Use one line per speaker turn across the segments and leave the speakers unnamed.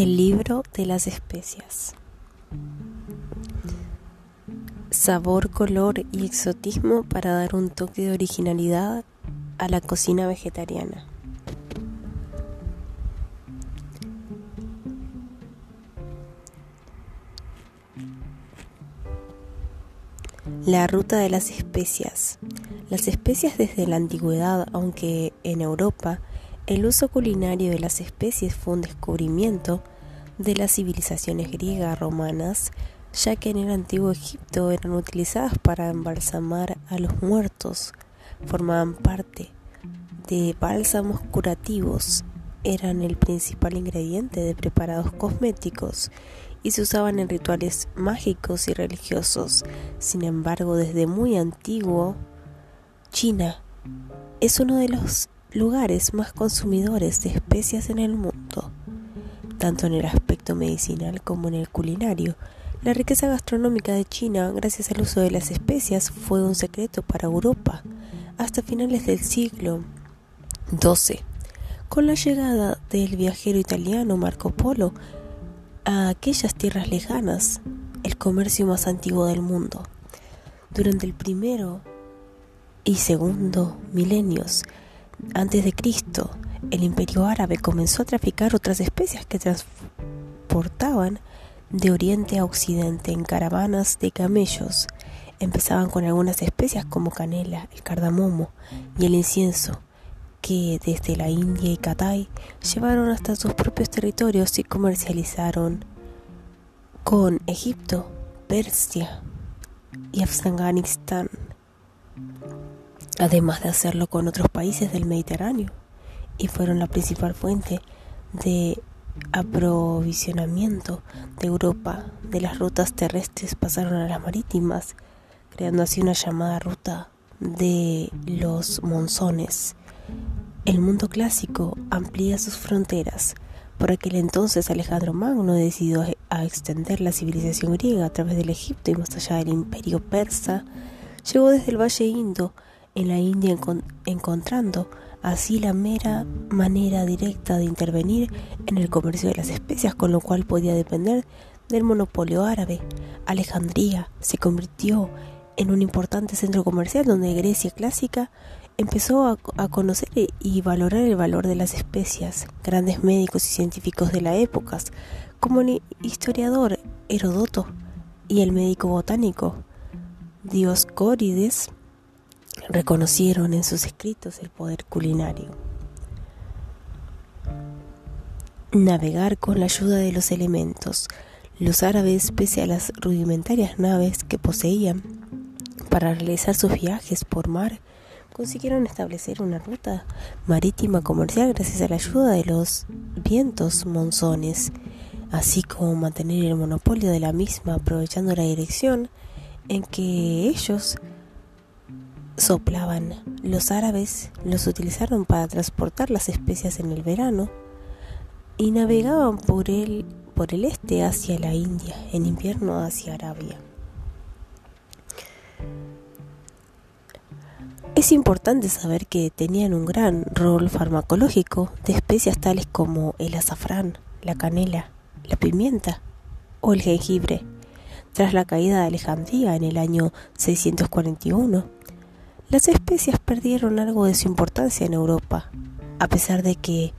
El libro de las especias. Sabor, color y exotismo para dar un toque de originalidad a la cocina vegetariana. La ruta de las especias. Las especias desde la antigüedad, aunque en Europa el uso culinario de las especies fue un descubrimiento de las civilizaciones griegas romanas, ya que en el antiguo Egipto eran utilizadas para embalsamar a los muertos, formaban parte de bálsamos curativos, eran el principal ingrediente de preparados cosméticos y se usaban en rituales mágicos y religiosos. Sin embargo, desde muy antiguo, China es uno de los lugares más consumidores de especias en el mundo, tanto en el aspecto medicinal como en el culinario. La riqueza gastronómica de China, gracias al uso de las especias, fue un secreto para Europa hasta finales del siglo XII. Con la llegada del viajero italiano Marco Polo a aquellas tierras lejanas, el comercio más antiguo del mundo. Durante el primero y segundo milenios, antes de Cristo, el imperio árabe comenzó a traficar otras especias que transportaban de oriente a occidente en caravanas de camellos. Empezaban con algunas especias como canela, el cardamomo y el incienso, que desde la India y Catay llevaron hasta sus propios territorios y comercializaron con Egipto, Persia y Afganistán además de hacerlo con otros países del Mediterráneo, y fueron la principal fuente de aprovisionamiento de Europa. De las rutas terrestres pasaron a las marítimas, creando así una llamada ruta de los monzones. El mundo clásico amplía sus fronteras. Por aquel entonces Alejandro Magno decidió a extender la civilización griega a través del Egipto y más allá del imperio persa. Llegó desde el Valle Indo en la India encontrando así la mera manera directa de intervenir en el comercio de las especias, con lo cual podía depender del monopolio árabe. Alejandría se convirtió en un importante centro comercial donde Grecia clásica empezó a, conocer y valorar el valor de las especias. Grandes médicos y científicos de la época, como el historiador Herodoto y el médico botánico Dioscórides, reconocieron en sus escritos el poder culinario. Navegar con la ayuda de los elementos. Los árabes, pese a las rudimentarias naves que poseían para realizar sus viajes por mar, consiguieron establecer una ruta marítima comercial gracias a la ayuda de los vientos monzones, así como mantener el monopolio de la misma aprovechando la dirección en que ellos soplaban. Los árabes los utilizaron para transportar las especias en el verano y navegaban por el, por el este hacia la India, en invierno hacia Arabia. Es importante saber que tenían un gran rol farmacológico de especias tales como el azafrán, la canela, la pimienta o el jengibre. Tras la caída de Alejandría en el año 641, las especias perdieron algo de su importancia en Europa, a pesar de que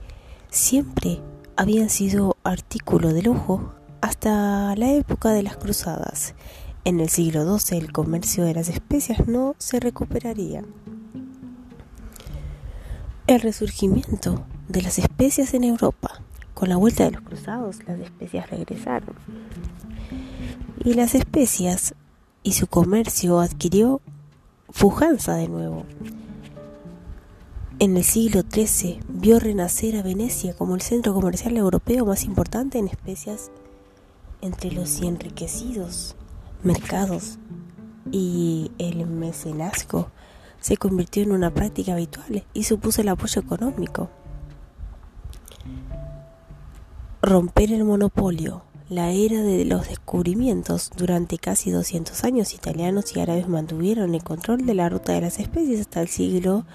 siempre habían sido artículo de lujo hasta la época de las cruzadas. En el siglo XII el comercio de las especias no se recuperaría. El resurgimiento de las especias en Europa. Con la vuelta de los cruzados las especias regresaron. Y las especias y su comercio adquirió Fujanza de nuevo. En el siglo XIII vio renacer a Venecia como el centro comercial europeo más importante en especias entre los enriquecidos mercados y el mecenazgo se convirtió en una práctica habitual y supuso el apoyo económico. Romper el monopolio la era de los descubrimientos. Durante casi 200 años, italianos y árabes mantuvieron el control de la ruta de las especies hasta el siglo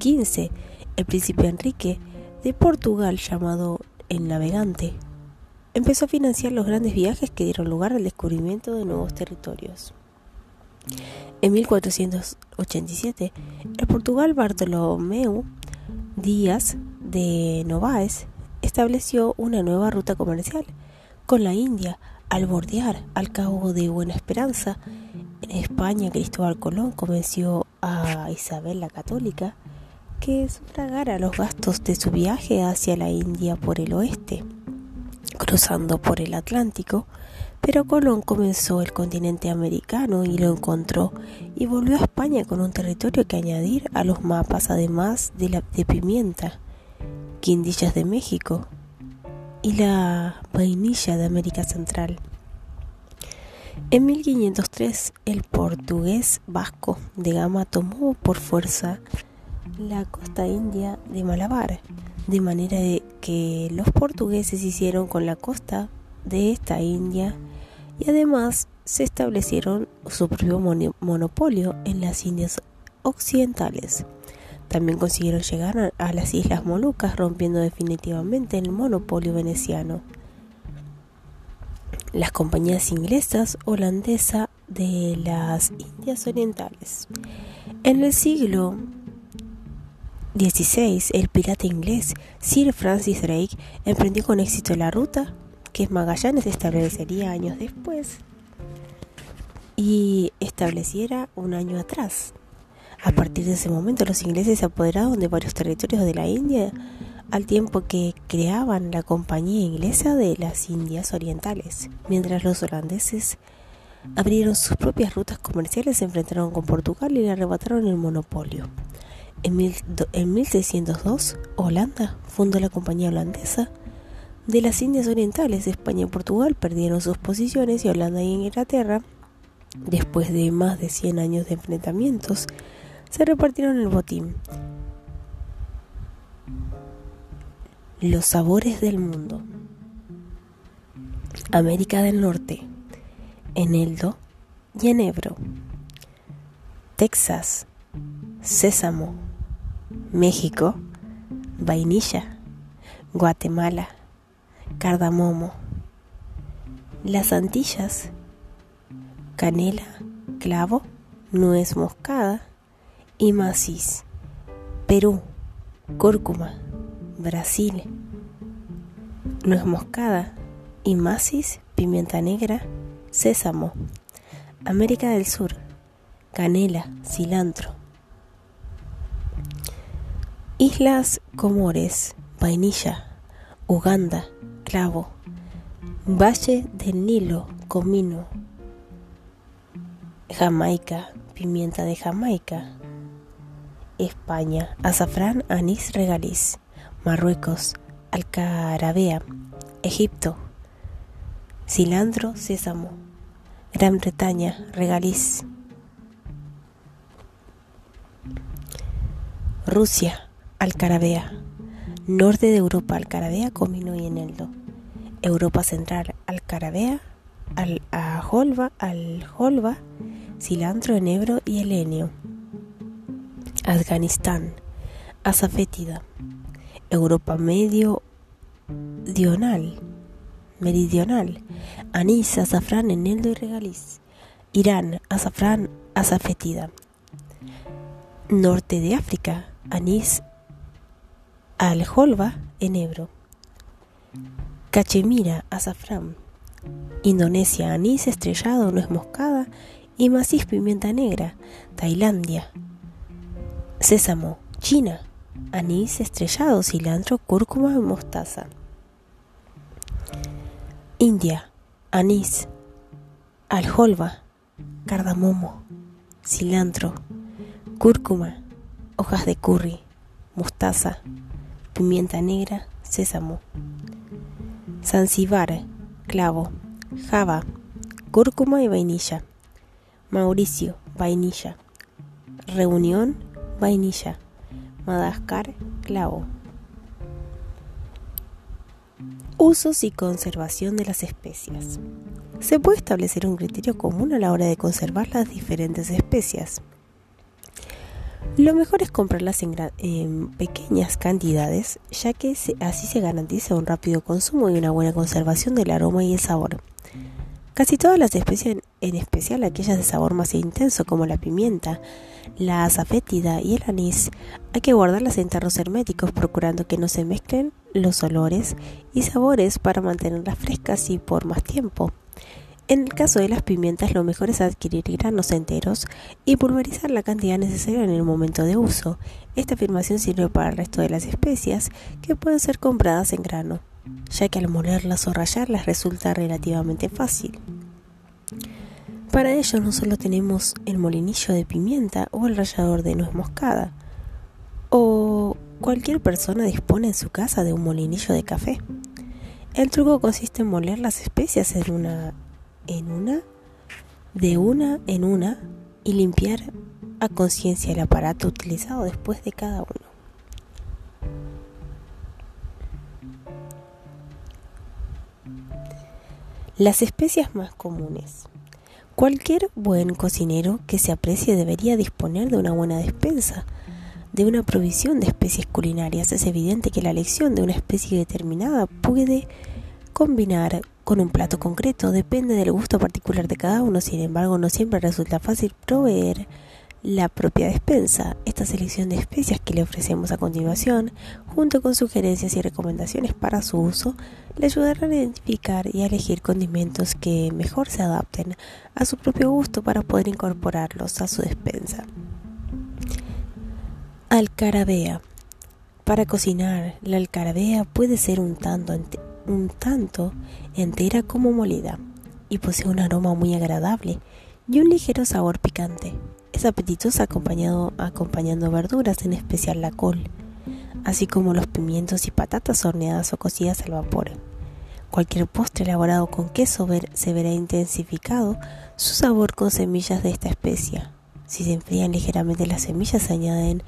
XV. El príncipe Enrique de Portugal, llamado el Navegante, empezó a financiar los grandes viajes que dieron lugar al descubrimiento de nuevos territorios. En 1487, el Portugal Bartolomeu Díaz de Novaes estableció una nueva ruta comercial con la India al bordear al Cabo de Buena Esperanza. En España, Cristóbal Colón convenció a Isabel la Católica que sufragara los gastos de su viaje hacia la India por el oeste, cruzando por el Atlántico pero Colón comenzó el continente americano y lo encontró y volvió a España con un territorio que añadir a los mapas además de la de pimienta, quindillas de México y la vainilla de América Central. En 1503 el portugués vasco de Gama tomó por fuerza la costa india de Malabar, de manera que los portugueses hicieron con la costa de esta India y además se establecieron su propio monopolio en las Indias Occidentales. También consiguieron llegar a las Islas Molucas, rompiendo definitivamente el monopolio veneciano. Las compañías inglesas, holandesa de las Indias Orientales. En el siglo XVI, el pirata inglés Sir Francis Drake emprendió con éxito la ruta que Magallanes establecería años después y estableciera un año atrás. A partir de ese momento los ingleses se apoderaron de varios territorios de la India al tiempo que creaban la Compañía Inglesa de las Indias Orientales, mientras los holandeses abrieron sus propias rutas comerciales, se enfrentaron con Portugal y le arrebataron el monopolio. En, en 1602, Holanda fundó la Compañía Holandesa de las Indias Orientales, España y Portugal perdieron sus posiciones y Holanda y Inglaterra, después de más de 100 años de enfrentamientos, se repartieron el botín. Los sabores del mundo. América del Norte, eneldo y enebro. Texas, sésamo. México, vainilla. Guatemala, cardamomo. Las Antillas, canela, clavo, nuez moscada y. Perú, cúrcuma, Brasil, nuez moscada y pimienta negra, sésamo. América del Sur, canela, cilantro. Islas Comores, vainilla, Uganda, clavo. Valle del Nilo, comino. Jamaica, pimienta de Jamaica. España, azafrán, anís, regaliz. Marruecos, alcarabea. Egipto, cilantro, sésamo. Gran Bretaña, regaliz. Rusia, alcarabea. Norte de Europa, alcarabea, comino y eneldo. Europa Central, alcarabea, al ajolva, aljolva, cilantro, enebro y helenio. Afganistán, azafétida. Europa Medio Dional, meridional, anís, azafrán, eneldo y regaliz. Irán, azafrán, azafetida. Norte de África, anís, aljolva, enebro. Cachemira, azafrán. Indonesia, anís estrellado, nuez moscada y maciz pimienta negra. Tailandia. Sésamo, China, anís estrellado, cilantro, cúrcuma mostaza. India, anís, aljolva, cardamomo, cilantro, cúrcuma, hojas de curry, mostaza, pimienta negra, sésamo. Zanzibar, clavo, Java, cúrcuma y vainilla. Mauricio, vainilla. Reunión, vainilla. Madagascar, clavo. Usos y conservación de las especias. Se puede establecer un criterio común a la hora de conservar las diferentes especias. Lo mejor es comprarlas en, pequeñas cantidades, ya que así se garantiza un rápido consumo y una buena conservación del aroma y el sabor. Casi todas las especies, en especial aquellas de sabor más intenso como la pimienta, la azafétida y el anís, hay que guardarlas en tarros herméticos procurando que no se mezclen los olores y sabores para mantenerlas frescas y por más tiempo. En el caso de las pimientas, lo mejor es adquirir granos enteros y pulverizar la cantidad necesaria en el momento de uso. Esta afirmación sirve para el resto de las especias que pueden ser compradas en grano, ya que al molerlas o rallarlas resulta relativamente fácil. Para ello no solo tenemos el molinillo de pimienta o el rallador de nuez moscada, o cualquier persona dispone en su casa de un molinillo de café. El truco consiste en moler las especias en una en una, de una en una y limpiar a conciencia el aparato utilizado después de cada uno. Las especias más comunes. Cualquier buen cocinero que se aprecie debería disponer de una buena despensa, de una provisión de especies culinarias. Es evidente que la elección de una especie determinada puede combinar con un plato concreto depende del gusto particular de cada uno, sin embargo no siempre resulta fácil proveer la propia despensa. Esta selección de especias que le ofrecemos a continuación, junto con sugerencias y recomendaciones para su uso, le ayudarán a identificar y a elegir condimentos que mejor se adapten a su propio gusto para poder incorporarlos a su despensa. Alcarabea. Para cocinar, la alcarabea puede ser un tanto un tanto entera como molida y posee un aroma muy agradable y un ligero sabor picante. Es apetitosa acompañado, acompañando verduras, en especial la col, así como los pimientos y patatas horneadas o cocidas al vapor. Cualquier postre elaborado con queso se verá intensificado su sabor con semillas de esta especie. Si se enfrían ligeramente las semillas, se añaden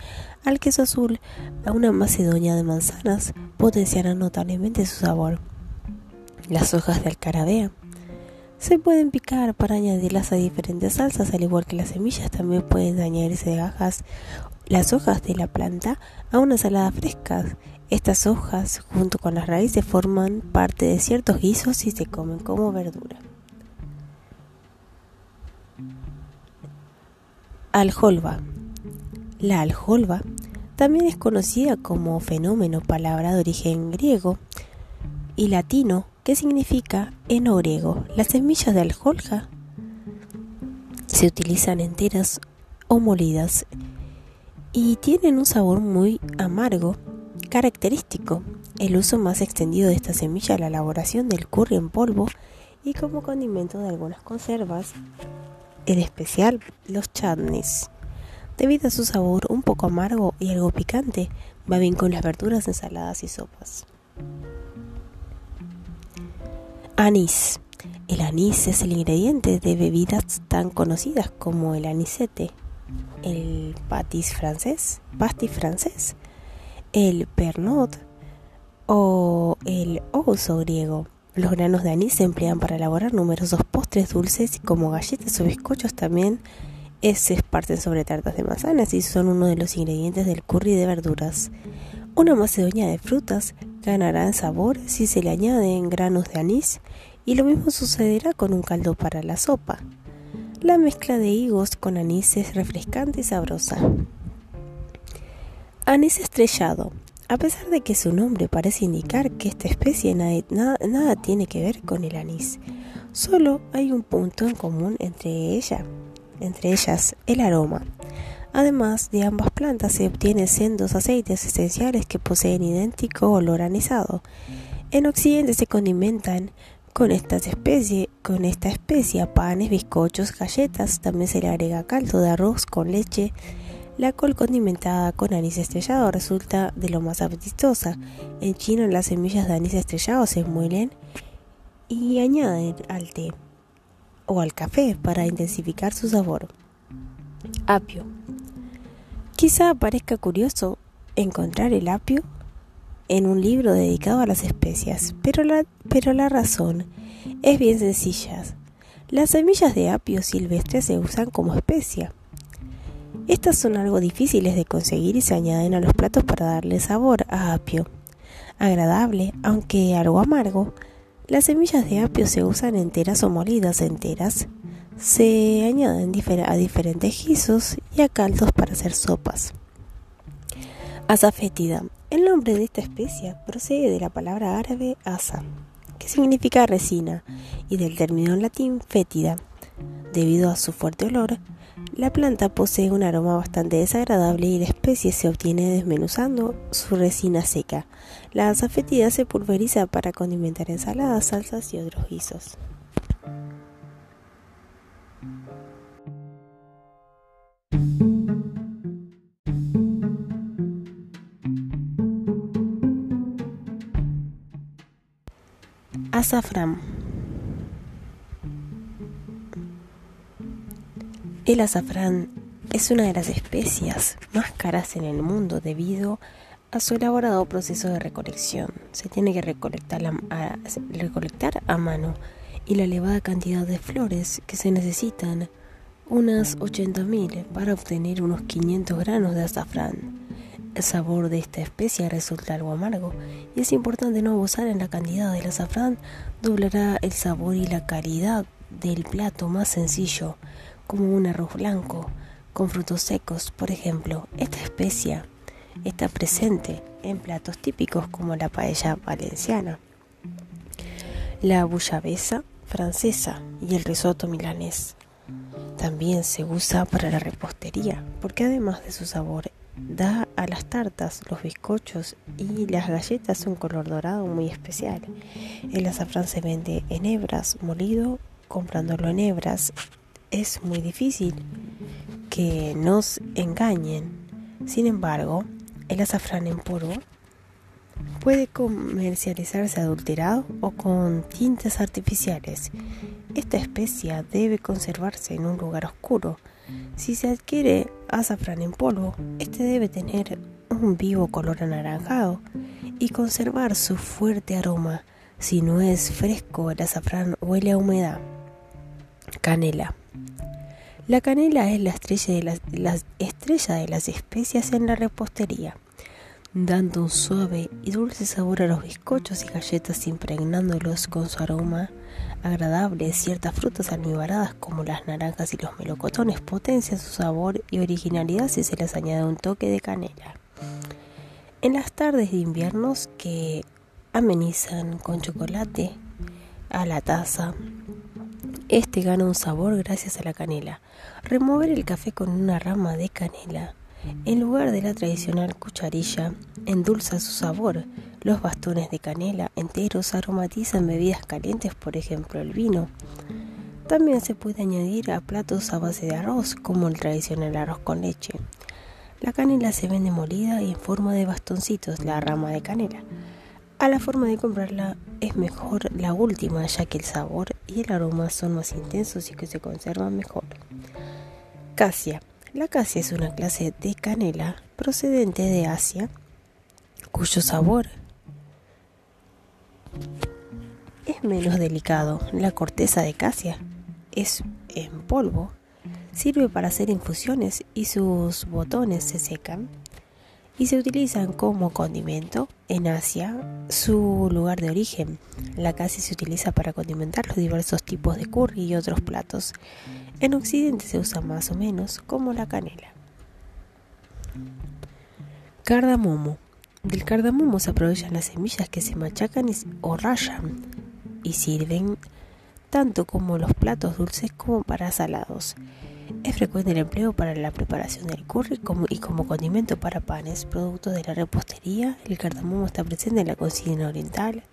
al queso azul a una macedonia de manzanas, potenciarán notablemente su sabor. Las hojas de alcarabea se pueden picar para añadirlas a diferentes salsas, al igual que las semillas también pueden añadirse gajas, las hojas de la planta a una salada fresca. Estas hojas, junto con las raíces, forman parte de ciertos guisos y se comen como verdura. Aljolva. La aljolva también es conocida como fenómeno, palabra de origen griego y latino ¿Qué significa en griego? Las semillas de aljolja se utilizan enteras o molidas y tienen un sabor muy amargo característico. El uso más extendido de esta semilla es la elaboración del curry en polvo y como condimento de algunas conservas, en especial los chutneys. Debido a su sabor un poco amargo y algo picante, va bien con las verduras, ensaladas y sopas. Anís. El anís es el ingrediente de bebidas tan conocidas como el anisete, el patis francés, pastis francés, el pernod o el oso griego. Los granos de anís se emplean para elaborar numerosos postres dulces como galletas o bizcochos también se esparcen sobre tartas de manzanas y son uno de los ingredientes del curry de verduras. Una macedonia de frutas ganará en sabor si se le añaden granos de anís y lo mismo sucederá con un caldo para la sopa. La mezcla de higos con anís es refrescante y sabrosa. Anís estrellado. A pesar de que su nombre parece indicar que esta especie nada, nada tiene que ver con el anís, solo hay un punto en común entre, ella, entre ellas, el aroma. Además de ambas plantas se obtienen sendos aceites esenciales que poseen idéntico olor anisado. En Occidente se condimentan con estas especies, con esta especie panes, bizcochos, galletas, también se le agrega caldo de arroz con leche. La col condimentada con anís estrellado resulta de lo más apetitosa. En China las semillas de anís estrellado se muelen y añaden al té o al café para intensificar su sabor. Apio. Quizá parezca curioso encontrar el apio en un libro dedicado a las especias, pero la, pero la razón es bien sencilla. Las semillas de apio silvestre se usan como especia. Estas son algo difíciles de conseguir y se añaden a los platos para darle sabor a apio. Agradable, aunque algo amargo, las semillas de apio se usan enteras o molidas enteras. Se añaden a diferentes guisos y a caldos para hacer sopas. Asa fétida. El nombre de esta especie procede de la palabra árabe asa, que significa resina, y del término latín fétida. Debido a su fuerte olor, la planta posee un aroma bastante desagradable y la especie se obtiene desmenuzando su resina seca. La asa fétida se pulveriza para condimentar ensaladas, salsas y otros guisos. Azafrán. El azafrán es una de las especias más caras en el mundo debido a su elaborado proceso de recolección. Se tiene que recolectar a, recolectar a mano y la elevada cantidad de flores que se necesitan, unas 80.000 para obtener unos 500 granos de azafrán. El sabor de esta especie resulta algo amargo y es importante no abusar en la cantidad del azafrán, doblará el sabor y la calidad del plato más sencillo, como un arroz blanco con frutos secos, por ejemplo. Esta especia está presente en platos típicos como la paella valenciana, la bullabesa francesa y el risotto milanés. También se usa para la repostería, porque además de su sabor da a las tartas, los bizcochos y las galletas un color dorado muy especial. El azafrán se vende en hebras molido, comprándolo en hebras es muy difícil que nos engañen. Sin embargo, el azafrán en polvo puede comercializarse adulterado o con tintes artificiales. Esta especia debe conservarse en un lugar oscuro si se adquiere azafrán en polvo, este debe tener un vivo color anaranjado y conservar su fuerte aroma. Si no es fresco, el azafrán huele a humedad. Canela. La canela es la estrella de las, estrella de las especias en la repostería, dando un suave y dulce sabor a los bizcochos y galletas impregnándolos con su aroma agradables, ciertas frutas almibaradas como las naranjas y los melocotones potencian su sabor y originalidad si se les añade un toque de canela. En las tardes de inviernos que amenizan con chocolate a la taza, este gana un sabor gracias a la canela. Remover el café con una rama de canela en lugar de la tradicional cucharilla, endulza su sabor. Los bastones de canela enteros aromatizan bebidas calientes, por ejemplo el vino. También se puede añadir a platos a base de arroz, como el tradicional arroz con leche. La canela se vende molida y en forma de bastoncitos, la rama de canela. A la forma de comprarla es mejor la última, ya que el sabor y el aroma son más intensos y que se conservan mejor. Casia la casia es una clase de canela procedente de Asia, cuyo sabor es menos delicado. La corteza de casia es en polvo, sirve para hacer infusiones y sus botones se secan y se utilizan como condimento en Asia, su lugar de origen. La casia se utiliza para condimentar los diversos tipos de curry y otros platos. En Occidente se usa más o menos como la canela. Cardamomo. Del cardamomo se aprovechan las semillas que se machacan o rayan y sirven tanto como los platos dulces como para salados. Es frecuente el empleo para la preparación del curry y como condimento para panes, productos de la repostería. El cardamomo está presente en la cocina oriental,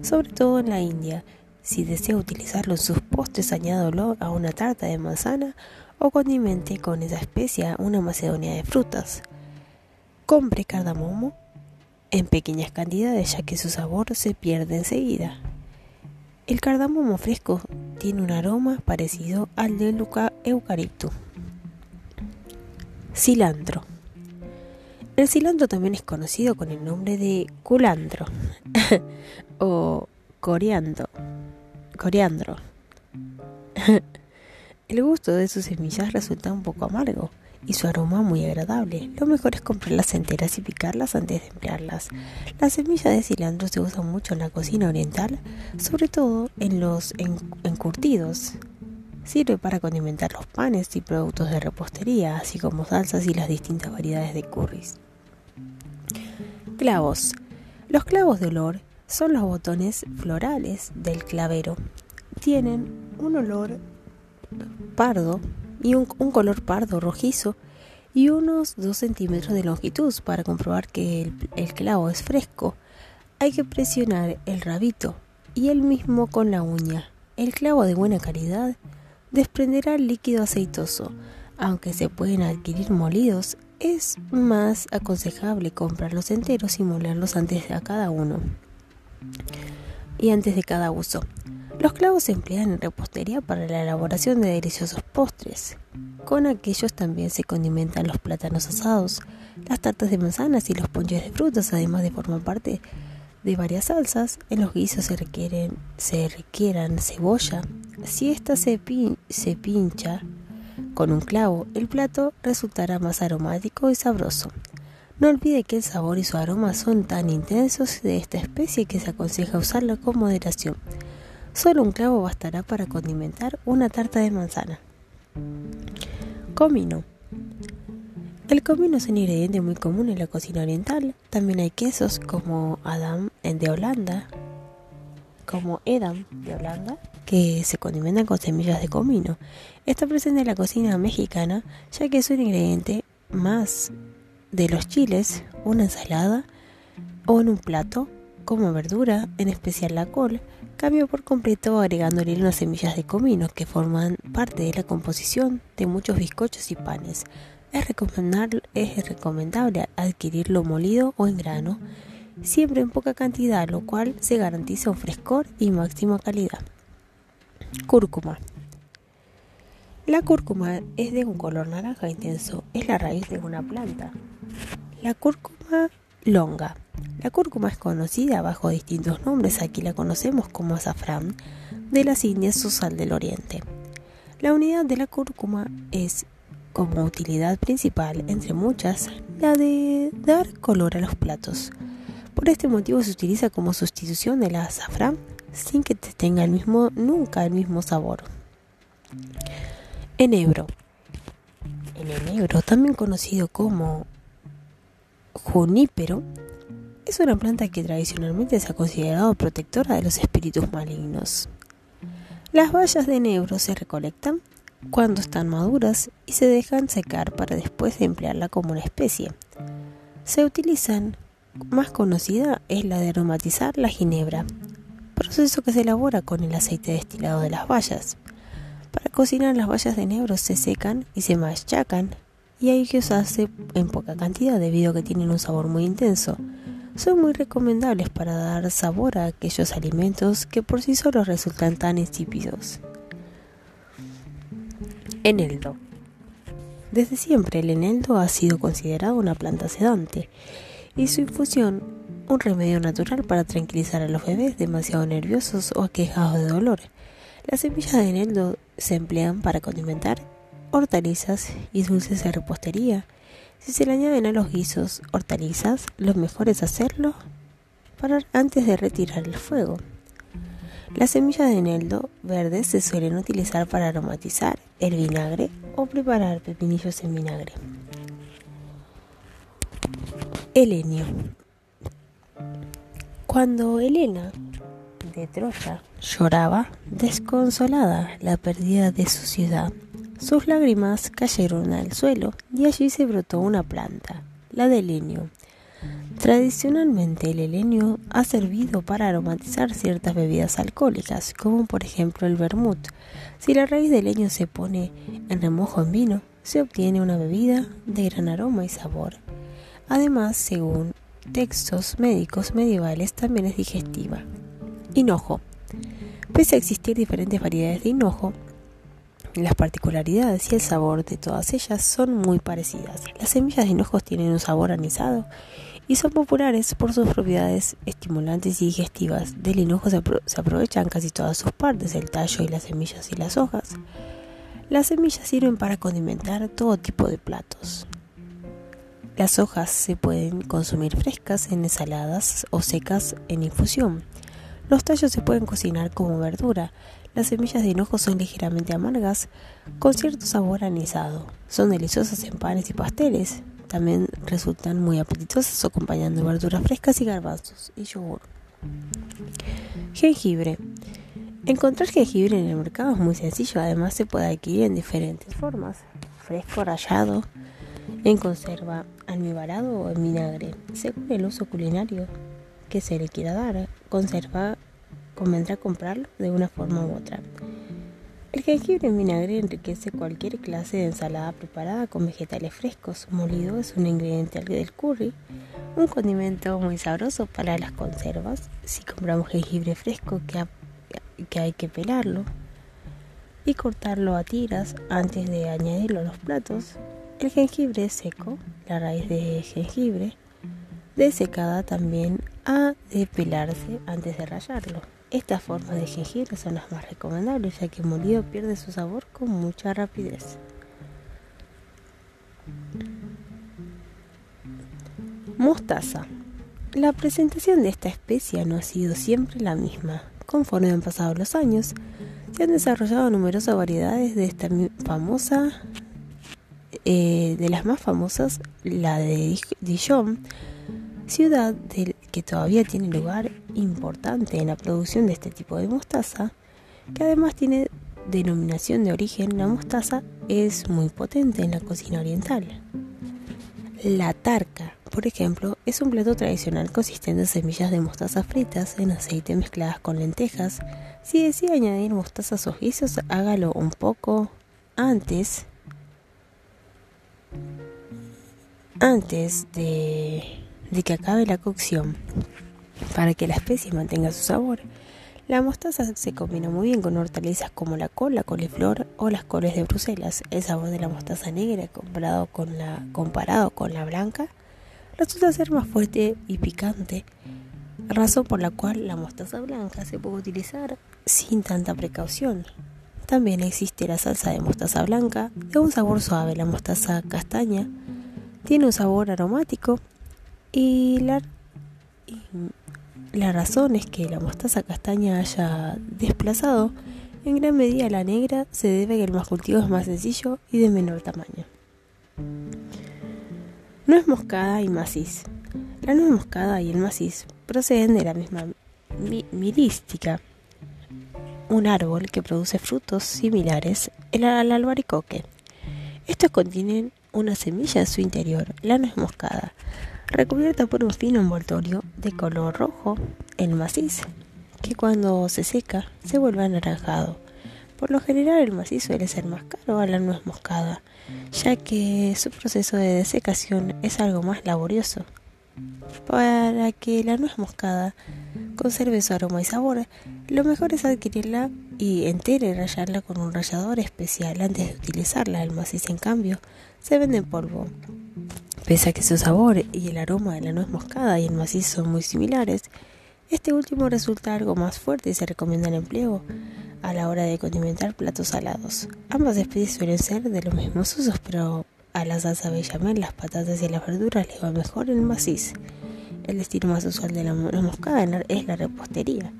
sobre todo en la India, si desea utilizarlo en sus postres, añádalo a una tarta de manzana o condimente con esa especia una macedonia de frutas. Compre cardamomo en pequeñas cantidades ya que su sabor se pierde enseguida. El cardamomo fresco tiene un aroma parecido al del eucalipto. Cilantro. El cilantro también es conocido con el nombre de culantro o coriandro coriandro. El gusto de sus semillas resulta un poco amargo y su aroma muy agradable. Lo mejor es comprarlas enteras y picarlas antes de emplearlas. La semilla de cilantro se usa mucho en la cocina oriental, sobre todo en los encurtidos. Sirve para condimentar los panes y productos de repostería, así como salsas y las distintas variedades de curries. Clavos. Los clavos de olor son los botones florales del clavero. Tienen un olor pardo y un, color pardo rojizo y unos 2 centímetros de longitud para comprobar que el, clavo es fresco. Hay que presionar el rabito y el mismo con la uña. El clavo de buena calidad desprenderá líquido aceitoso. Aunque se pueden adquirir molidos, es más aconsejable comprarlos enteros y molerlos antes de cada uno y antes de cada uso. Los clavos se emplean en repostería para la elaboración de deliciosos postres. Con aquellos también se condimentan los plátanos asados, las tartas de manzanas y los ponches de frutas, además de formar parte de varias salsas. En los guisos se, requieren, cebolla. Si ésta se, se pincha con un clavo, el plato resultará más aromático y sabroso. No olvide que el sabor y su aroma son tan intensos de esta especie que se aconseja usarla con moderación. Solo un clavo bastará para condimentar una tarta de manzana. Comino. El comino es un ingrediente muy común en la cocina oriental. También hay quesos como Adam de Holanda, como Edam de Holanda, que se condimentan con semillas de comino. Está presente en la cocina mexicana, ya que es un ingrediente más de los chiles, una ensalada o en un plato como verdura, en especial la col, cambio por completo agregándole unas semillas de comino que forman parte de la composición de muchos bizcochos y panes. Es es recomendable adquirirlo molido o en grano, siempre en poca cantidad, lo cual se garantiza un frescor y máxima calidad. Cúrcuma. La cúrcuma es de un color naranja intenso, es la raíz de una planta. La cúrcuma longa la cúrcuma es conocida bajo distintos nombres, aquí la conocemos como azafrán de las Indias o sal del Oriente. La unidad de la cúrcuma es, como utilidad principal, entre muchas, la de dar color a los platos. Por este motivo se utiliza como sustitución de la azafrán sin que tenga el mismo, nunca el mismo sabor. Enebro. El enebro, también conocido como junípero, es una planta que tradicionalmente se ha considerado protectora de los espíritus malignos. Las bayas de enebro se recolectan cuando están maduras y se dejan secar para después de emplearla como una especie. Se utilizan, más conocida es la de aromatizar la ginebra, proceso que se elabora con el aceite destilado de las bayas. Para cocinar las bayas de enebro se secan y se machacan y hay que usarse en poca cantidad debido a que tienen un sabor muy intenso son muy recomendables para dar sabor a aquellos alimentos que por sí solos resultan tan insípidos. Eneldo. Desde siempre el eneldo ha sido considerado una planta sedante y su infusión un remedio natural para tranquilizar a los bebés demasiado nerviosos o aquejados de dolor. Las semillas de eneldo se emplean para condimentar hortalizas y dulces de repostería si se le añaden a los guisos hortalizas, lo mejor es hacerlo para antes de retirar el fuego. Las semillas de eneldo verdes se suelen utilizar para aromatizar el vinagre o preparar pepinillos en vinagre. Helenio. Cuando Helena de Troya lloraba desconsolada la pérdida de su ciudad, sus lágrimas cayeron al suelo y allí se brotó una planta, la del leño. Tradicionalmente el helenio ha servido para aromatizar ciertas bebidas alcohólicas, como por ejemplo el vermut. Si la raíz del leño se pone en remojo en vino, se obtiene una bebida de gran aroma y sabor. Además, según textos médicos medievales, también es digestiva. Hinojo. Pese a existir diferentes variedades de hinojo, las particularidades y el sabor de todas ellas son muy parecidas. Las semillas de hinojos tienen un sabor anisado y son populares por sus propiedades estimulantes y digestivas. Del hinojo se, aprovechan casi todas sus partes, el tallo y las semillas y las hojas. Las semillas sirven para condimentar todo tipo de platos. Las hojas se pueden consumir frescas en ensaladas o secas en infusión. Los tallos se pueden cocinar como verdura. Las semillas de hinojo son ligeramente amargas, con cierto sabor anisado. Son deliciosas en panes y pasteles. También resultan muy apetitosas acompañando verduras frescas y garbanzos y yogur. Jengibre. Encontrar jengibre en el mercado es muy sencillo, además se puede adquirir en diferentes formas, fresco, rallado, en conserva, almibarado o en vinagre, según el uso culinario que se le quiera dar. Conserva convendrá comprarlo de una forma u otra. El jengibre en vinagre enriquece cualquier clase de ensalada preparada con vegetales frescos. Molido es un ingrediente del curry, un condimento muy sabroso para las conservas. Si compramos jengibre fresco que que hay que pelarlo y cortarlo a tiras antes de añadirlo a los platos. El jengibre seco, la raíz de jengibre, desecada también ha de pelarse antes de rallarlo. Estas formas de jengibre son las más recomendables ya que molido pierde su sabor con mucha rapidez. Mostaza. La presentación de esta especie no ha sido siempre la misma. Conforme han pasado los años, se han desarrollado numerosas variedades de esta famosa, eh, de las más famosas, la de Dijon, ciudad que todavía tiene lugar importante en la producción de este tipo de mostaza, que además tiene denominación de origen, la mostaza es muy potente en la cocina oriental. La tarca, por ejemplo, es un plato tradicional consistente en semillas de mostaza fritas en aceite mezcladas con lentejas. Si decide añadir mostaza a sus guisos, hágalo un poco antes antes de, de que acabe la cocción para que la especie mantenga su sabor. La mostaza se combina muy bien con hortalizas como la col, la coliflor o las coles de Bruselas. El sabor de la mostaza negra comparado comparado con la blanca resulta ser más fuerte y picante, razón por la cual la mostaza blanca se puede utilizar sin tanta precaución. También existe la salsa de mostaza blanca, de un sabor suave. La mostaza castaña tiene un sabor aromático y la, razón es que la mostaza castaña haya desplazado en gran medida la negra se debe a que el más cultivo es más sencillo y de menor tamaño. Nuez moscada y maciz. La nuez moscada y el maciz proceden de la misma mirística, un árbol que produce frutos similares al albaricoque. Estos contienen una semilla en su interior, la nuez moscada, recubierta por un fino envoltorio de color rojo, el maciz, que cuando se seca se vuelve anaranjado. Por lo general el maciz suele ser más caro a la nuez moscada, ya que su proceso de desecación es algo más laborioso. Para que la nuez moscada conserve su aroma y sabor, lo mejor es adquirirla y entera y rallarla con un rallador especial antes de utilizarla. El maciz, en cambio, se vende en polvo. Pese a que su sabor y el aroma de la nuez moscada y el maciz son muy similares, este último resulta algo más fuerte y se recomienda el empleo a la hora de condimentar platos salados. Ambas especies suelen ser de los mismos usos, pero a la salsa bechamel, las patatas y las verduras le va mejor el maciz. El destino más usual de la nuez moscada es la repostería,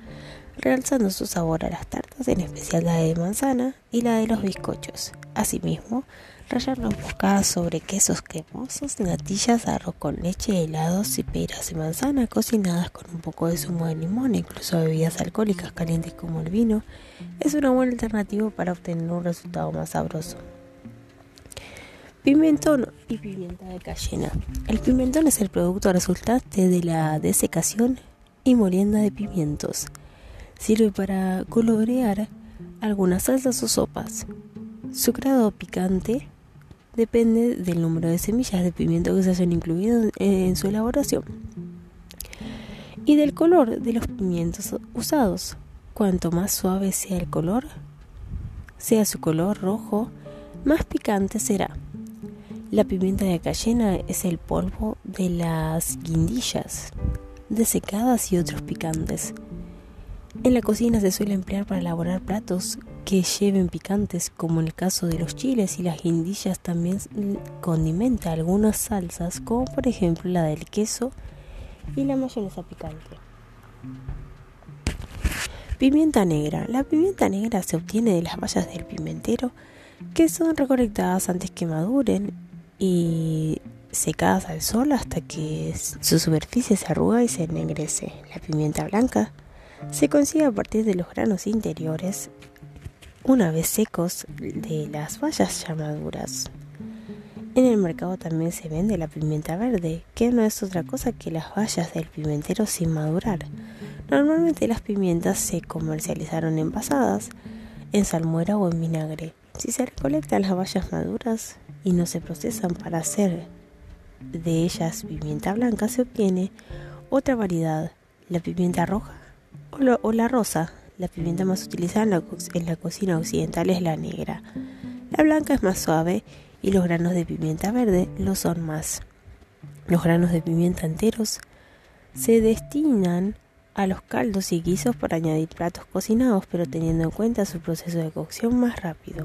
realzando su sabor a las tartas, en especial la de manzana y la de los bizcochos. Asimismo, Rallar la moscada sobre quesos cremosos, natillas, arroz con leche, helados y peras de manzana cocinadas con un poco de zumo de limón, incluso bebidas alcohólicas calientes como el vino, es una buena alternativa para obtener un resultado más sabroso. Pimentón y pimienta de cayena. El pimentón es el producto resultante de la desecación y molienda de pimientos. Sirve para colorear algunas salsas o sopas. Su grado picante depende del número de semillas de pimiento que se hayan incluido en su elaboración y del color de los pimientos usados. Cuanto más suave sea el color, sea su color rojo, más picante será. La pimienta de cayena es el polvo de las guindillas, desecadas y otros picantes. En la cocina se suele emplear para elaborar platos que lleven picantes, como en el caso de los chiles y las guindillas, también condimenta algunas salsas, como por ejemplo la del queso y la mayonesa picante. Pimienta negra. La pimienta negra se obtiene de las bayas del pimentero que son recolectadas antes que maduren y secadas al sol hasta que su superficie se arruga y se ennegrece. La pimienta blanca se consigue a partir de los granos interiores una vez secos de las bayas ya maduras. En el mercado también se vende la pimienta verde, que no es otra cosa que las bayas del pimentero sin madurar. Normalmente las pimientas se comercializaron envasadas, en salmuera o en vinagre. Si se recolectan las bayas maduras y no se procesan para hacer de ellas pimienta blanca, se obtiene otra variedad, la pimienta roja o, la rosa. La pimienta más utilizada en la, en la cocina occidental es la negra. La blanca es más suave y los granos de pimienta verde lo son más. Los granos de pimienta enteros se destinan a los caldos y guisos para añadir platos cocinados, pero teniendo en cuenta su proceso de cocción más rápido.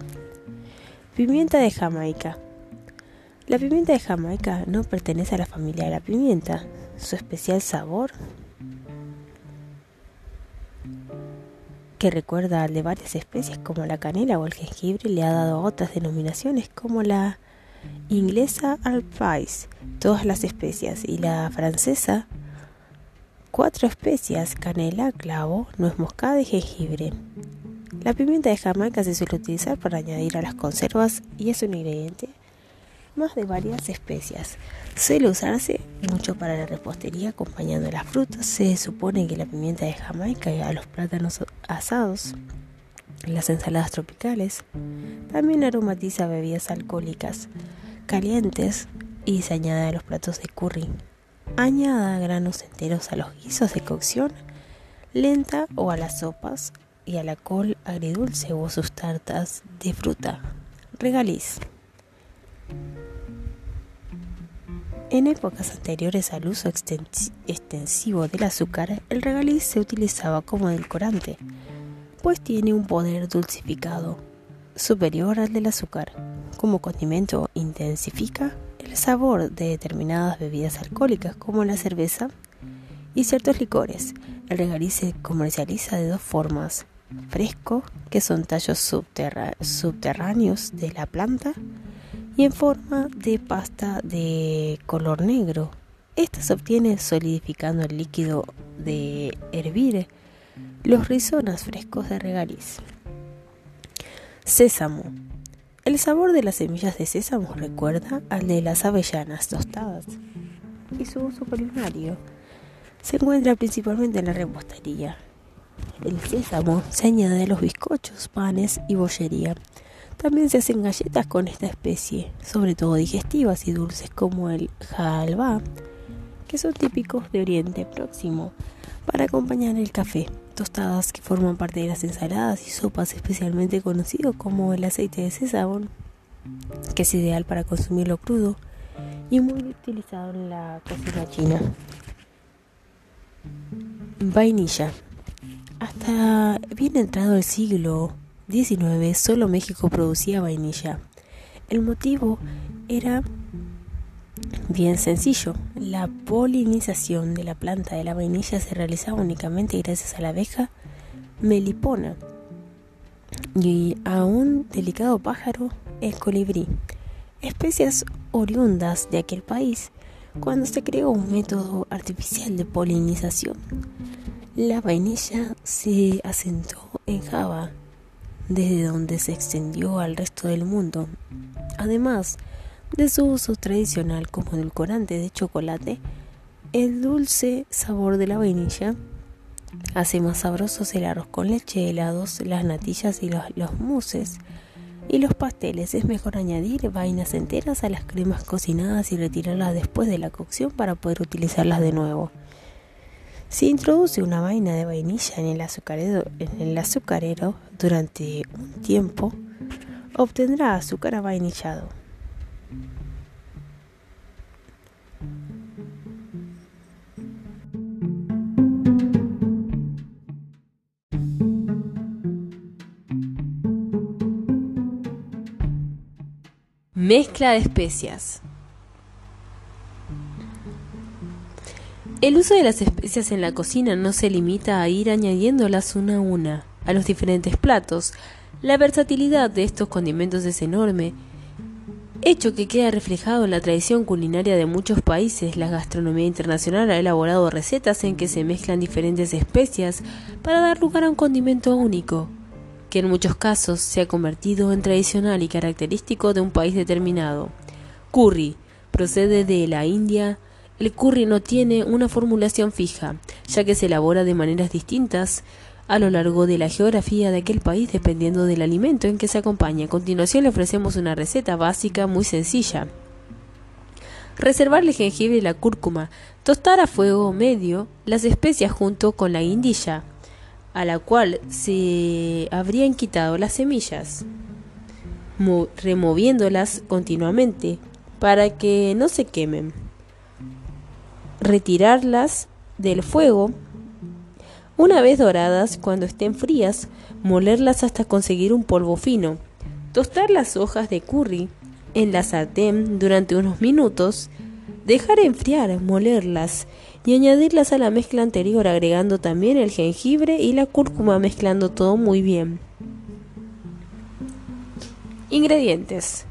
Pimienta de Jamaica. La pimienta de Jamaica no pertenece a la familia de la pimienta. Su especial sabor recuerda al de varias especies como la canela o el jengibre, le ha dado otras denominaciones como la inglesa alpais, todas las especias, y la francesa, cuatro especias, canela, clavo, nuez moscada y jengibre. La pimienta de Jamaica se suele utilizar para añadir a las conservas y es un ingrediente más de varias especias. Suele usarse mucho para la repostería acompañando las frutas. Se supone que la pimienta de Jamaica a los plátanos asados, las ensaladas tropicales, también aromatiza bebidas alcohólicas calientes y se añade a los platos de curry. Añada granos enteros a los guisos de cocción lenta o a las sopas y a la col agridulce o sus tartas de fruta. Regaliz. En épocas anteriores al uso extensivo del azúcar, el regaliz se utilizaba como edulcorante, pues tiene un poder dulcificado superior al del azúcar. Como condimento intensifica el sabor de determinadas bebidas alcohólicas como la cerveza y ciertos licores. El regaliz se comercializa de dos formas, fresco, que son tallos subterráneos de la planta, y en forma de pasta de color negro. Esta se obtiene solidificando el líquido de hervir los rizonas frescos de regaliz. Sésamo. El sabor de las semillas de sésamo recuerda al de las avellanas tostadas y su uso culinario se encuentra principalmente en la repostería. El sésamo se añade a los bizcochos, panes y bollería. También se hacen galletas con esta especie, sobre todo digestivas y dulces como el halva, que son típicos de Oriente Próximo, para acompañar el café. Tostadas que forman parte de las ensaladas y sopas, especialmente conocido como el aceite de sésamo, que es ideal para consumirlo crudo y muy utilizado en la cocina china. Vainilla. Hasta bien entrado el siglo 19 solo México producía vainilla. El motivo era bien sencillo. La polinización de la planta de la vainilla se realizaba únicamente gracias a la abeja melipona y a un delicado pájaro, el colibrí, especies oriundas de aquel país cuando se creó un método artificial de polinización. La vainilla se asentó en Java desde donde se extendió al resto del mundo. Además de su uso tradicional como edulcorante de chocolate, el dulce sabor de la vainilla hace más sabrosos el arroz con leche, helados, las natillas y los, los. Y los pasteles es mejor añadir vainas enteras a las cremas cocinadas y retirarlas después de la cocción para poder utilizarlas de nuevo. Si introduce una vaina de vainilla en el azucarero, en el azucarero durante un tiempo, obtendrá azúcar avainillado. Mezcla de especias. El uso de las especias en la cocina no se limita a ir añadiéndolas una a una a los diferentes platos. La versatilidad de estos condimentos es enorme, hecho que queda reflejado en la tradición culinaria de muchos países. La gastronomía internacional ha elaborado recetas en que se mezclan diferentes especias para dar lugar a un condimento único que en muchos casos se ha convertido en tradicional y característico de un país determinado. Curry procede de la India. El curry no tiene una formulación fija, ya que se elabora de maneras distintas a lo largo de la geografía de aquel país dependiendo del alimento en que se acompaña. A continuación le ofrecemos una receta básica muy sencilla. Reservar el jengibre y la cúrcuma. Tostar a fuego medio las especias junto con la guindilla a la cual se habrían quitado las semillas, removiéndolas continuamente para que no se quemen. Retirarlas del fuego. Una vez doradas, cuando estén frías, molerlas hasta conseguir un polvo fino. Tostar las hojas de curry en la sartén durante unos minutos. Dejar enfriar, molerlas y añadirlas a la mezcla anterior agregando también el jengibre y la cúrcuma mezclando todo muy bien. Ingredientes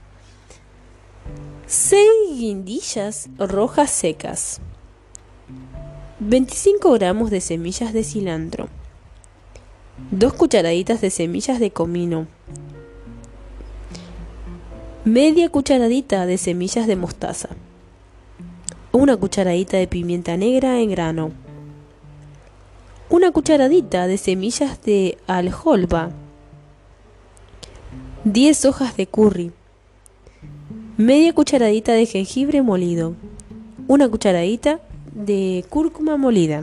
6 guindillas rojas secas 25 gramos de semillas de cilantro 2 cucharaditas de semillas de comino media cucharadita de semillas de mostaza una cucharadita de pimienta negra en grano, una cucharadita de semillas de aljolba, 10 hojas de curry, media cucharadita de jengibre molido, una cucharadita de cúrcuma molida.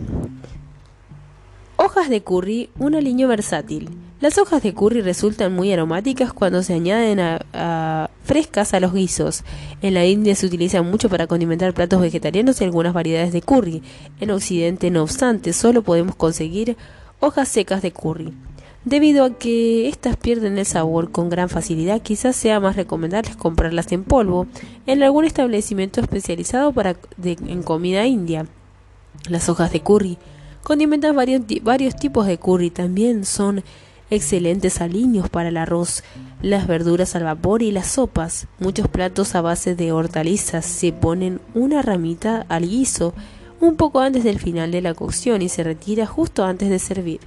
Hojas de curry, un aliño versátil. Las hojas de curry resultan muy aromáticas cuando se añaden frescas a los guisos. En la India se utilizan mucho para condimentar platos vegetarianos y algunas variedades de curry. En Occidente, no obstante, solo podemos conseguir hojas secas de curry. Debido a que éstas pierden el sabor con gran facilidad, quizás sea más recomendable comprarlas en polvo en algún establecimiento especializado para en comida india. Las hojas de curry condimentan varios tipos de curry, también son excelentes aliños para el arroz, las verduras al vapor y las sopas. Muchos platos a base de hortalizas se ponen una ramita al guiso un poco antes del final de la cocción y se retira justo antes de servir.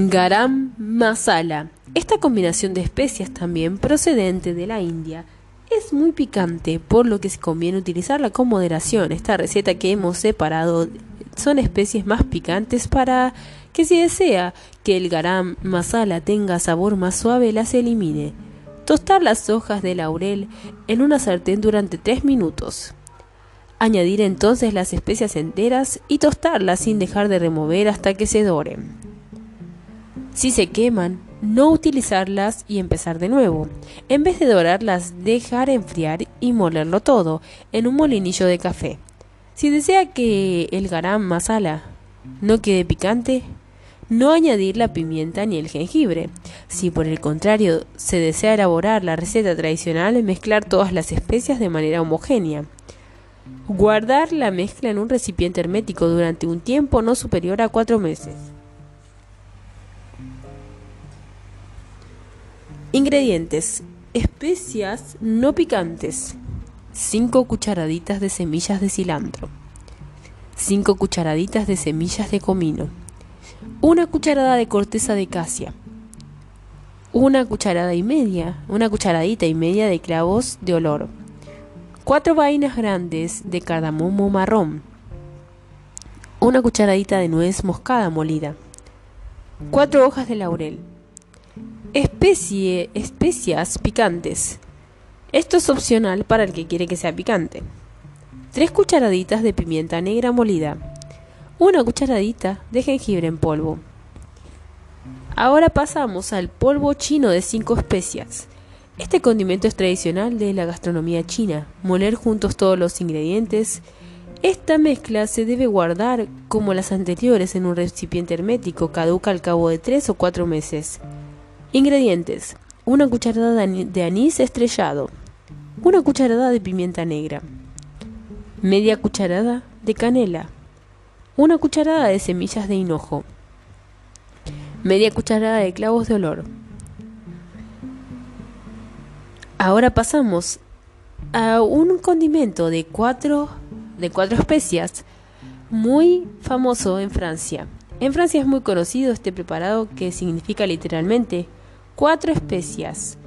Garam masala. Esta combinación de especias también procedente de la India es muy picante, por lo que se conviene utilizarla con moderación. Esta receta que hemos separado son especies más picantes para que si desea que el garam masala tenga sabor más suave las elimine. Tostar las hojas de laurel en una sartén durante 3 minutos. Añadir entonces las especias enteras y tostarlas sin dejar de remover hasta que se doren. Si se queman, no utilizarlas y empezar de nuevo. En vez de dorarlas, dejar enfriar y molerlo todo en un molinillo de café. Si desea que el garam masala no quede picante, no añadir la pimienta ni el jengibre. Si por el contrario se desea elaborar la receta tradicional, mezclar todas las especias de manera homogénea. Guardar la mezcla en un recipiente hermético durante un tiempo no superior a cuatro meses. Ingredientes: especias no picantes, 5 cucharaditas de semillas de cilantro, 5 cucharaditas de semillas de comino, una cucharada de corteza de casia, una cucharada y media, una cucharadita y media de clavos de olor, 4 vainas grandes de cardamomo marrón, una cucharadita de nuez moscada molida, 4 hojas de laurel, Especie, especias picantes. Esto es opcional para el que quiere que sea picante. 3 cucharaditas de pimienta negra molida. Una cucharadita de jengibre en polvo. Ahora pasamos al polvo chino de 5 especias. Este condimento es tradicional de la gastronomía china. Moler juntos todos los ingredientes Esta mezcla se debe guardar como las anteriores en un recipiente hermético, caduca al cabo de 3 o 4 meses. Ingredientes: una cucharada de anís estrellado, una cucharada de pimienta negra, media cucharada de canela, una cucharada de semillas de hinojo, media cucharada de clavos de olor. Ahora pasamos a un condimento de cuatro, de cuatro especias muy famoso en Francia. En Francia es muy conocido este preparado que significa literalmente cuatro especias.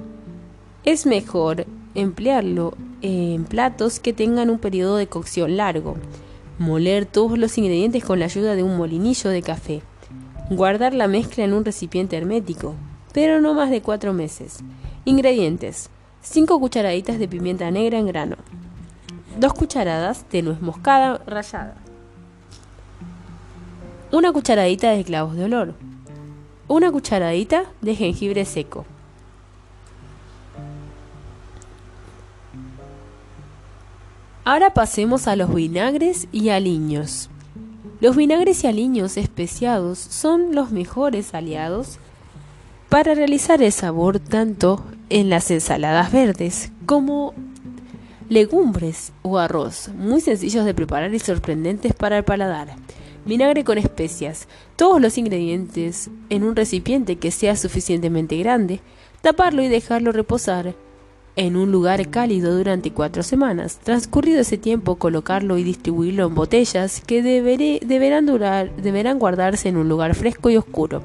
Es mejor emplearlo en platos que tengan un periodo de cocción largo. Moler todos los ingredientes con la ayuda de un molinillo de café. Guardar la mezcla en un recipiente hermético, pero no más de cuatro meses. Ingredientes: 5 cucharaditas de pimienta negra en grano, 2 cucharadas de nuez moscada rallada, una cucharadita de clavos de olor, una cucharadita de jengibre seco. Ahora pasemos a los vinagres y aliños. Los vinagres y aliños especiados son los mejores aliados para realizar el sabor tanto en las ensaladas verdes como legumbres o arroz, muy sencillos de preparar y sorprendentes para el paladar. Vinagre con especias, todos los ingredientes en un recipiente que sea suficientemente grande, taparlo y dejarlo reposar en un lugar cálido durante cuatro semanas. Transcurrido ese tiempo, colocarlo y distribuirlo en botellas que deberán, durar, deberán guardarse en un lugar fresco y oscuro.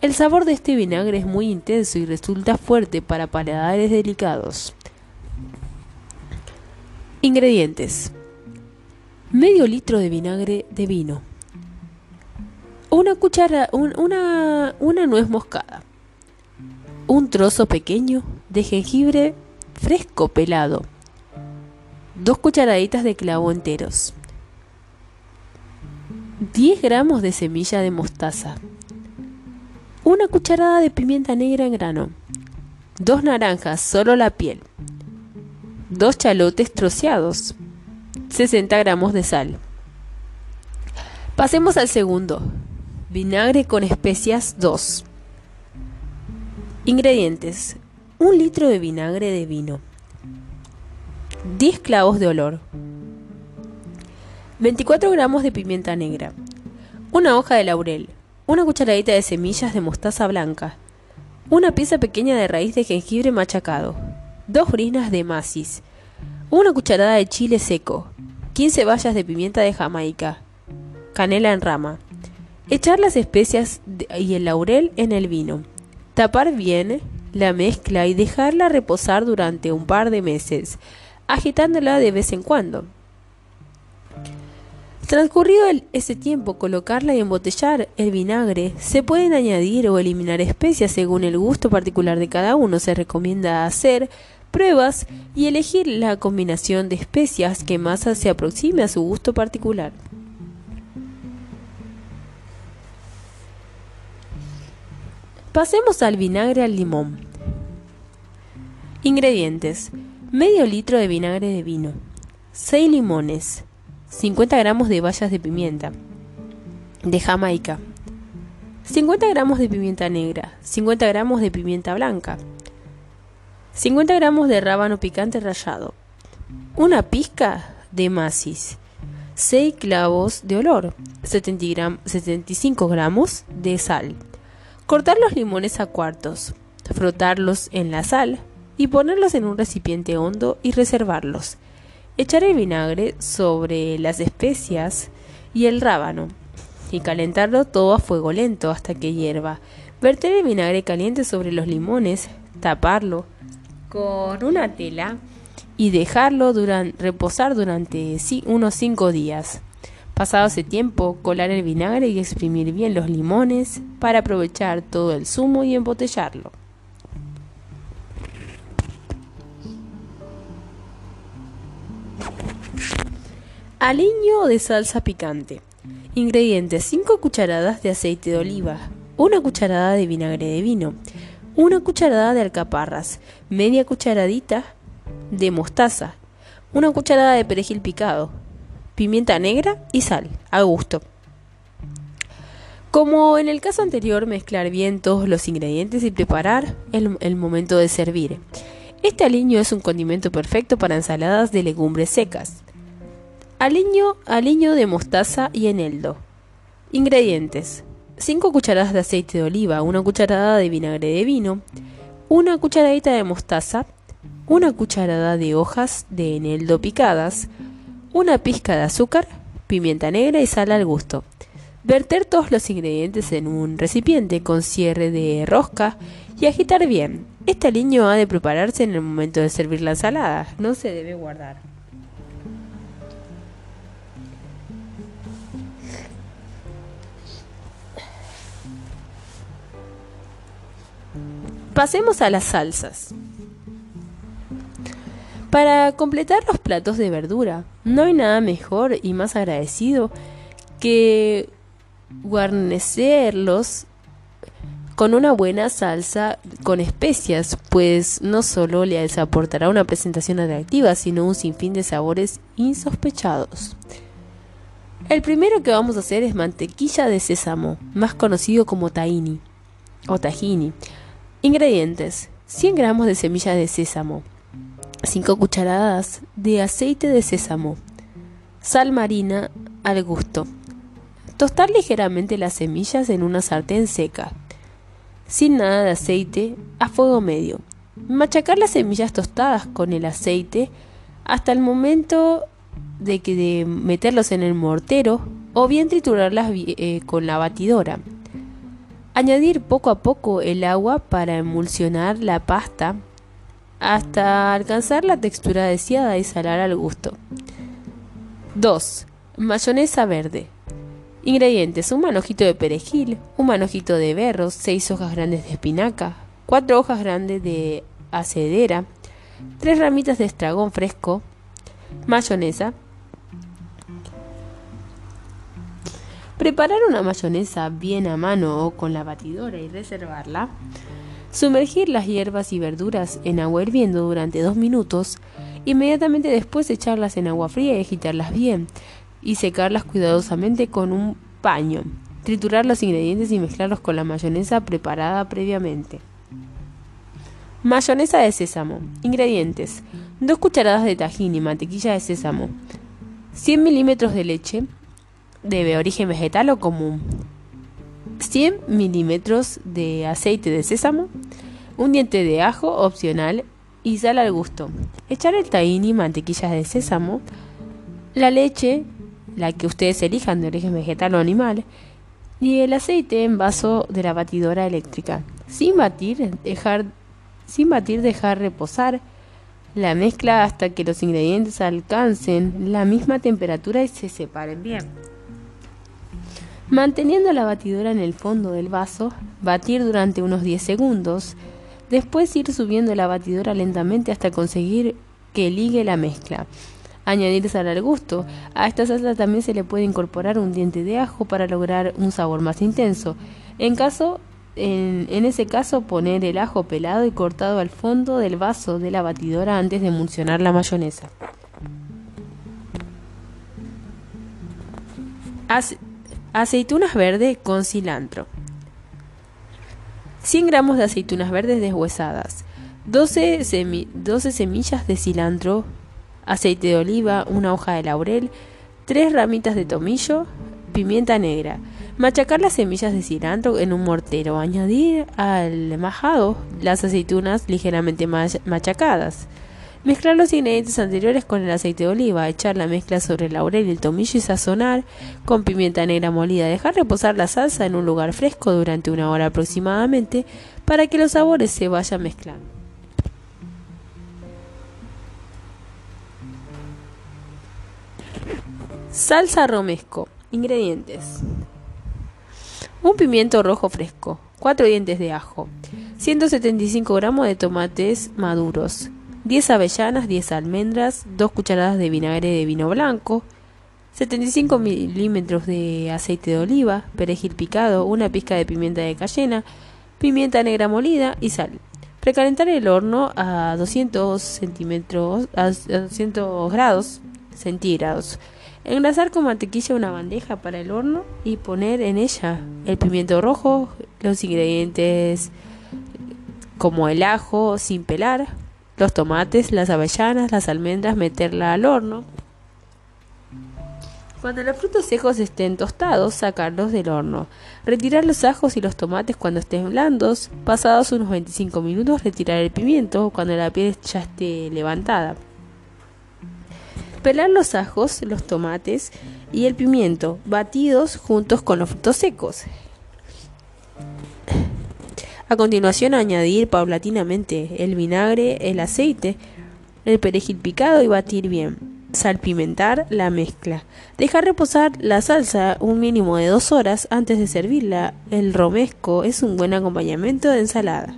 El sabor de este vinagre es muy intenso y resulta fuerte para paladares delicados. Ingredientes. Medio litro de vinagre de vino. Una cuchara, una, una nuez moscada. Un trozo pequeño de jengibre fresco pelado. Dos cucharaditas de clavo enteros. 10 gramos de semilla de mostaza una cucharada de pimienta negra en grano, dos naranjas, solo la piel, dos chalotes troceados, 60 gramos de sal. Pasemos al segundo, vinagre con especias 2. Ingredientes, un litro de vinagre de vino, 10 clavos de olor, 24 gramos de pimienta negra, una hoja de laurel, una cucharadita de semillas de mostaza blanca, una pieza pequeña de raíz de jengibre machacado, dos brinas de macis, una cucharada de chile seco, 15 bayas de pimienta de Jamaica, canela en rama. Echar las especias y el laurel en el vino. Tapar bien la mezcla y dejarla reposar durante un par de meses, agitándola de vez en cuando. Transcurrido ese tiempo, colocarla y embotellar el vinagre. Se pueden añadir o eliminar especias según el gusto particular de cada uno. Se recomienda hacer pruebas y elegir la combinación de especias que más se aproxime a su gusto particular. Pasemos al vinagre al limón. Ingredientes: medio litro de vinagre de vino, 6 limones, 50 gramos de bayas de pimienta. De Jamaica, 50 gramos de pimienta negra, 50 gramos de pimienta blanca, 50 gramos de rábano picante rallado, una pizca de macis, 6 clavos de olor, 75 gramos de sal. Cortar los limones a cuartos, frotarlos en la sal y ponerlos en un recipiente hondo y reservarlos. Echar el vinagre sobre las especias y el rábano y calentarlo todo a fuego lento hasta que hierva. Verter el vinagre caliente sobre los limones, taparlo con una tela y dejarlo reposar durante unos 5 días. Pasado ese tiempo, colar el vinagre y exprimir bien los limones para aprovechar todo el zumo y embotellarlo. Aliño de salsa picante. Ingredientes: 5 cucharadas de aceite de oliva, una cucharada de vinagre de vino, una cucharada de alcaparras, media cucharadita de mostaza, una cucharada de perejil picado, pimienta negra y sal, a gusto. Como en el caso anterior, mezclar bien todos los ingredientes y preparar el, el momento de servir. Este aliño es un condimento perfecto para ensaladas de legumbres secas. Aliño, aliño de mostaza y eneldo. Ingredientes: 5 cucharadas de aceite de oliva, una cucharada de vinagre de vino, una cucharadita de mostaza, una cucharada de hojas de eneldo picadas, una pizca de azúcar, pimienta negra y sal al gusto. Verter todos los ingredientes en un recipiente con cierre de rosca y agitar bien. Este aliño ha de prepararse en el momento de servir la ensalada, no se debe guardar. Pasemos a las salsas. Para completar los platos de verdura, no hay nada mejor y más agradecido que guarnecerlos con una buena salsa con especias, pues no solo les aportará una presentación atractiva, sino un sinfín de sabores insospechados. El primero que vamos a hacer es mantequilla de sésamo, más conocido como tahini o tahini. Ingredientes: 100 gramos de semillas de sésamo, 5 cucharadas de aceite de sésamo, sal marina al gusto, Tostar ligeramente las semillas en una sartén seca, sin nada de aceite, a fuego medio. Machacar las semillas tostadas con el aceite hasta el momento de que de meterlos en el mortero o bien triturarlas eh, con la batidora. Añadir poco a poco el agua para emulsionar la pasta hasta alcanzar la textura deseada y salar al gusto. 2. Mayonesa verde. Ingredientes: un manojito de perejil, un manojito de berros, 6 hojas grandes de espinaca, 4 hojas grandes de acedera, 3 ramitas de estragón fresco, mayonesa. Preparar una mayonesa bien a mano o con la batidora y reservarla. Sumergir las hierbas y verduras en agua hirviendo durante 2 minutos. Inmediatamente después echarlas en agua fría y agitarlas bien y secarlas cuidadosamente con un paño. Triturar los ingredientes y mezclarlos con la mayonesa preparada previamente. Mayonesa de sésamo. Ingredientes: 2 cucharadas de tajín y mantequilla de sésamo. 100 milímetros de leche de origen vegetal o común. 100 milímetros de aceite de sésamo. Un diente de ajo opcional y sal al gusto. Echar el tahini y mantequilla de sésamo. La leche la que ustedes elijan de origen vegetal o animal, y el aceite en vaso de la batidora eléctrica. Sin batir, dejar, sin batir, dejar reposar la mezcla hasta que los ingredientes alcancen la misma temperatura y se separen bien. Manteniendo la batidora en el fondo del vaso, batir durante unos 10 segundos, después ir subiendo la batidora lentamente hasta conseguir que ligue la mezcla. Añadir sal al gusto. A esta salsa también se le puede incorporar un diente de ajo para lograr un sabor más intenso. En caso en, en, ese caso, poner el ajo pelado y cortado al fondo del vaso de la batidora antes de emulsionar la mayonesa. Aceitunas verdes con cilantro. 100 gramos de aceitunas verdes deshuesadas. 12, 12 semillas de cilantro aceite de oliva, una hoja de laurel, tres ramitas de tomillo, pimienta negra. Machacar las semillas de cilantro en un mortero. Añadir al majado las aceitunas ligeramente machacadas. Mezclar los ingredientes anteriores con el aceite de oliva, echar la mezcla sobre el laurel y el tomillo y sazonar con pimienta negra molida. Dejar reposar la salsa en un lugar fresco durante una hora aproximadamente para que los sabores se vayan mezclando. Salsa romesco. Ingredientes. Un pimiento rojo fresco, 4 dientes de ajo, 175 gramos de tomates maduros, 10 avellanas, 10 almendras, 2 cucharadas de vinagre de vino blanco, 75 milímetros de aceite de oliva, perejil picado, una pizca de pimienta de cayena, pimienta negra molida y sal. Precalentar el horno a 200 centímetros, a 200 grados centígrados
Engrasar con mantequilla una bandeja para el horno y poner en ella el pimiento rojo, los ingredientes como el ajo sin pelar, los tomates, las avellanas, las almendras, meterla al horno. Cuando los frutos secos estén tostados, sacarlos del horno. Retirar los ajos y los tomates cuando estén blandos. Pasados unos 25 minutos, retirar el pimiento cuando la piel ya esté levantada. Pelar los ajos, los tomates y el pimiento, batidos juntos con los frutos secos. A continuación añadir paulatinamente el vinagre, el aceite, el perejil picado y batir bien salpimentar la mezcla. Dejar reposar la salsa un mínimo de dos horas antes de servirla. El romesco es un buen acompañamiento de ensalada.